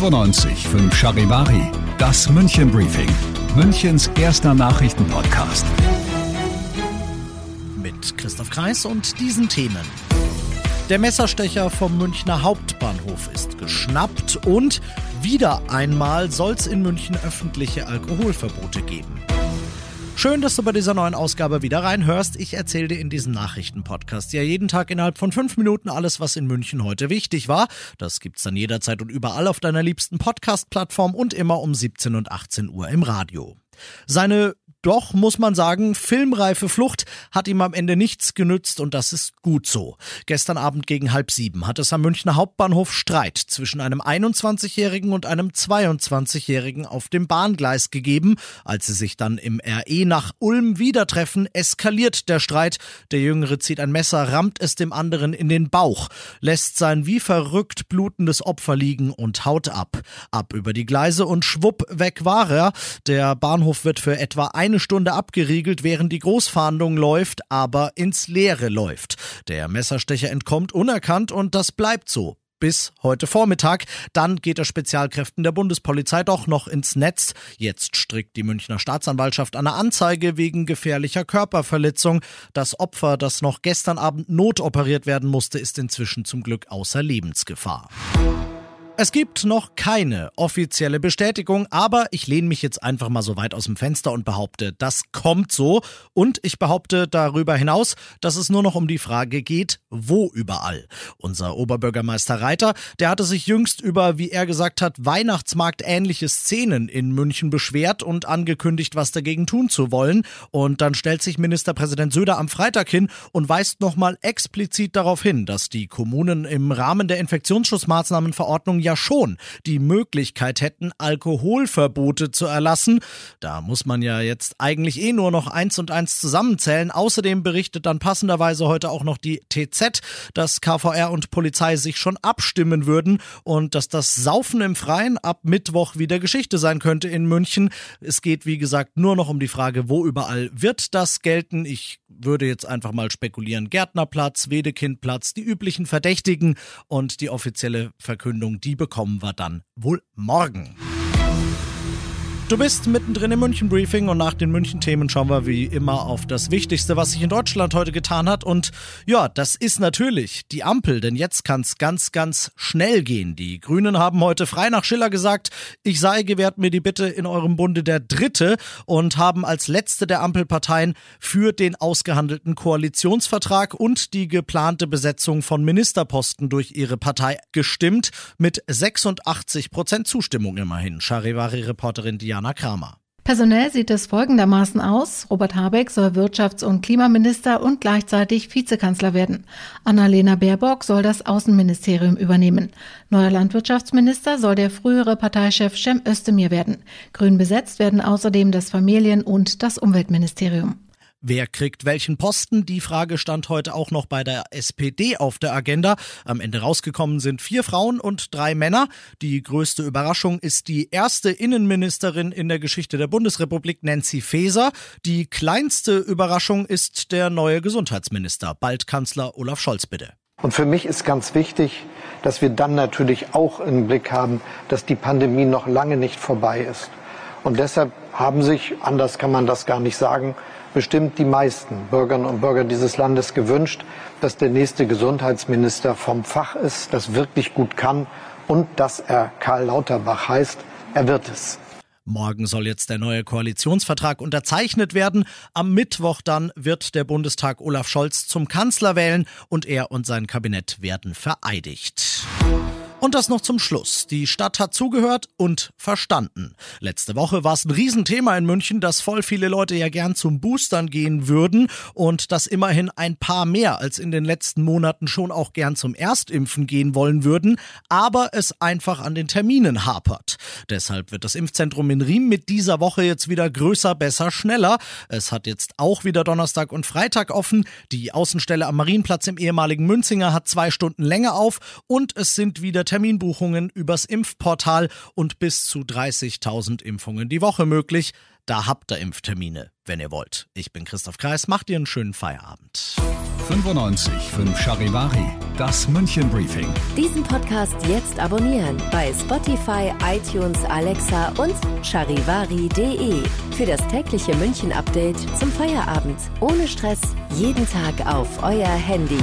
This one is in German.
95 5 Charivari, das München Briefing, Münchens erster Nachrichtenpodcast. Mit Christoph Kreis und diesen Themen. Der Messerstecher vom Münchner Hauptbahnhof ist geschnappt und wieder einmal soll es in München öffentliche Alkoholverbote geben. Schön, dass du bei dieser neuen Ausgabe wieder reinhörst. Ich erzähle dir in diesem Nachrichtenpodcast ja jeden Tag innerhalb von fünf Minuten alles, was in München heute wichtig war. Das gibt's dann jederzeit und überall auf deiner liebsten Podcast-Plattform und immer um 17 und 18 Uhr im Radio. Seine doch, muss man sagen, filmreife Flucht hat ihm am Ende nichts genützt und das ist gut so. Gestern Abend gegen halb sieben hat es am Münchner Hauptbahnhof Streit zwischen einem 21-Jährigen und einem 22-Jährigen auf dem Bahngleis gegeben. Als sie sich dann im RE nach Ulm wieder treffen, eskaliert der Streit. Der Jüngere zieht ein Messer, rammt es dem anderen in den Bauch, lässt sein wie verrückt blutendes Opfer liegen und haut ab. Ab über die Gleise und schwupp weg war er. Der Bahnhof wird für etwa eine Stunde abgeriegelt, während die Großfahndung läuft, aber ins Leere läuft. Der Messerstecher entkommt unerkannt und das bleibt so bis heute Vormittag. Dann geht der Spezialkräften der Bundespolizei doch noch ins Netz. Jetzt strickt die Münchner Staatsanwaltschaft eine Anzeige wegen gefährlicher Körperverletzung. Das Opfer, das noch gestern Abend notoperiert werden musste, ist inzwischen zum Glück außer Lebensgefahr. Es gibt noch keine offizielle Bestätigung, aber ich lehne mich jetzt einfach mal so weit aus dem Fenster und behaupte, das kommt so. Und ich behaupte darüber hinaus, dass es nur noch um die Frage geht, wo überall. Unser Oberbürgermeister Reiter, der hatte sich jüngst über, wie er gesagt hat, Weihnachtsmarkt-ähnliche Szenen in München beschwert und angekündigt, was dagegen tun zu wollen. Und dann stellt sich Ministerpräsident Söder am Freitag hin und weist nochmal explizit darauf hin, dass die Kommunen im Rahmen der Infektionsschutzmaßnahmenverordnung ja ja schon die Möglichkeit hätten, Alkoholverbote zu erlassen. Da muss man ja jetzt eigentlich eh nur noch eins und eins zusammenzählen. Außerdem berichtet dann passenderweise heute auch noch die TZ, dass KVR und Polizei sich schon abstimmen würden und dass das Saufen im Freien ab Mittwoch wieder Geschichte sein könnte in München. Es geht, wie gesagt, nur noch um die Frage, wo überall wird das gelten. Ich würde jetzt einfach mal spekulieren. Gärtnerplatz, Wedekindplatz, die üblichen Verdächtigen und die offizielle Verkündung, die bekommen wir dann wohl morgen. Du bist mittendrin im München Briefing und nach den München Themen schauen wir wie immer auf das Wichtigste, was sich in Deutschland heute getan hat. Und ja, das ist natürlich die Ampel, denn jetzt kann es ganz, ganz schnell gehen. Die Grünen haben heute frei nach Schiller gesagt, ich sei, gewährt mir die Bitte in eurem Bunde der Dritte und haben als letzte der Ampelparteien für den ausgehandelten Koalitionsvertrag und die geplante Besetzung von Ministerposten durch ihre Partei gestimmt. Mit 86 Prozent Zustimmung immerhin. Charivari-Reporterin Diana Jana Kramer. Personell sieht es folgendermaßen aus. Robert Habeck soll Wirtschafts- und Klimaminister und gleichzeitig Vizekanzler werden. Annalena Baerbock soll das Außenministerium übernehmen. Neuer Landwirtschaftsminister soll der frühere Parteichef Cem Özdemir werden. Grün besetzt werden außerdem das Familien- und das Umweltministerium. Wer kriegt welchen Posten? Die Frage stand heute auch noch bei der SPD auf der Agenda. Am Ende rausgekommen sind vier Frauen und drei Männer. Die größte Überraschung ist die erste Innenministerin in der Geschichte der Bundesrepublik, Nancy Faeser. Die kleinste Überraschung ist der neue Gesundheitsminister, bald Kanzler Olaf Scholz, bitte. Und für mich ist ganz wichtig, dass wir dann natürlich auch im Blick haben, dass die Pandemie noch lange nicht vorbei ist. Und deshalb haben sich, anders kann man das gar nicht sagen, bestimmt die meisten Bürgerinnen und Bürger dieses Landes gewünscht, dass der nächste Gesundheitsminister vom Fach ist, das wirklich gut kann und dass er Karl Lauterbach heißt. Er wird es. Morgen soll jetzt der neue Koalitionsvertrag unterzeichnet werden. Am Mittwoch dann wird der Bundestag Olaf Scholz zum Kanzler wählen und er und sein Kabinett werden vereidigt. Und das noch zum Schluss. Die Stadt hat zugehört und verstanden. Letzte Woche war es ein Riesenthema in München, dass voll viele Leute ja gern zum Boostern gehen würden und dass immerhin ein paar mehr als in den letzten Monaten schon auch gern zum Erstimpfen gehen wollen würden, aber es einfach an den Terminen hapert. Deshalb wird das Impfzentrum in Riem mit dieser Woche jetzt wieder größer, besser, schneller. Es hat jetzt auch wieder Donnerstag und Freitag offen. Die Außenstelle am Marienplatz im ehemaligen Münzinger hat zwei Stunden länger auf und es sind wieder Terminbuchungen übers Impfportal und bis zu 30.000 Impfungen die Woche möglich. Da habt ihr Impftermine, wenn ihr wollt. Ich bin Christoph Kreis, macht ihr einen schönen Feierabend. 95 5 Charivari, das München Briefing. Diesen Podcast jetzt abonnieren bei Spotify, iTunes, Alexa und charivari.de. Für das tägliche München Update zum Feierabend. Ohne Stress, jeden Tag auf euer Handy.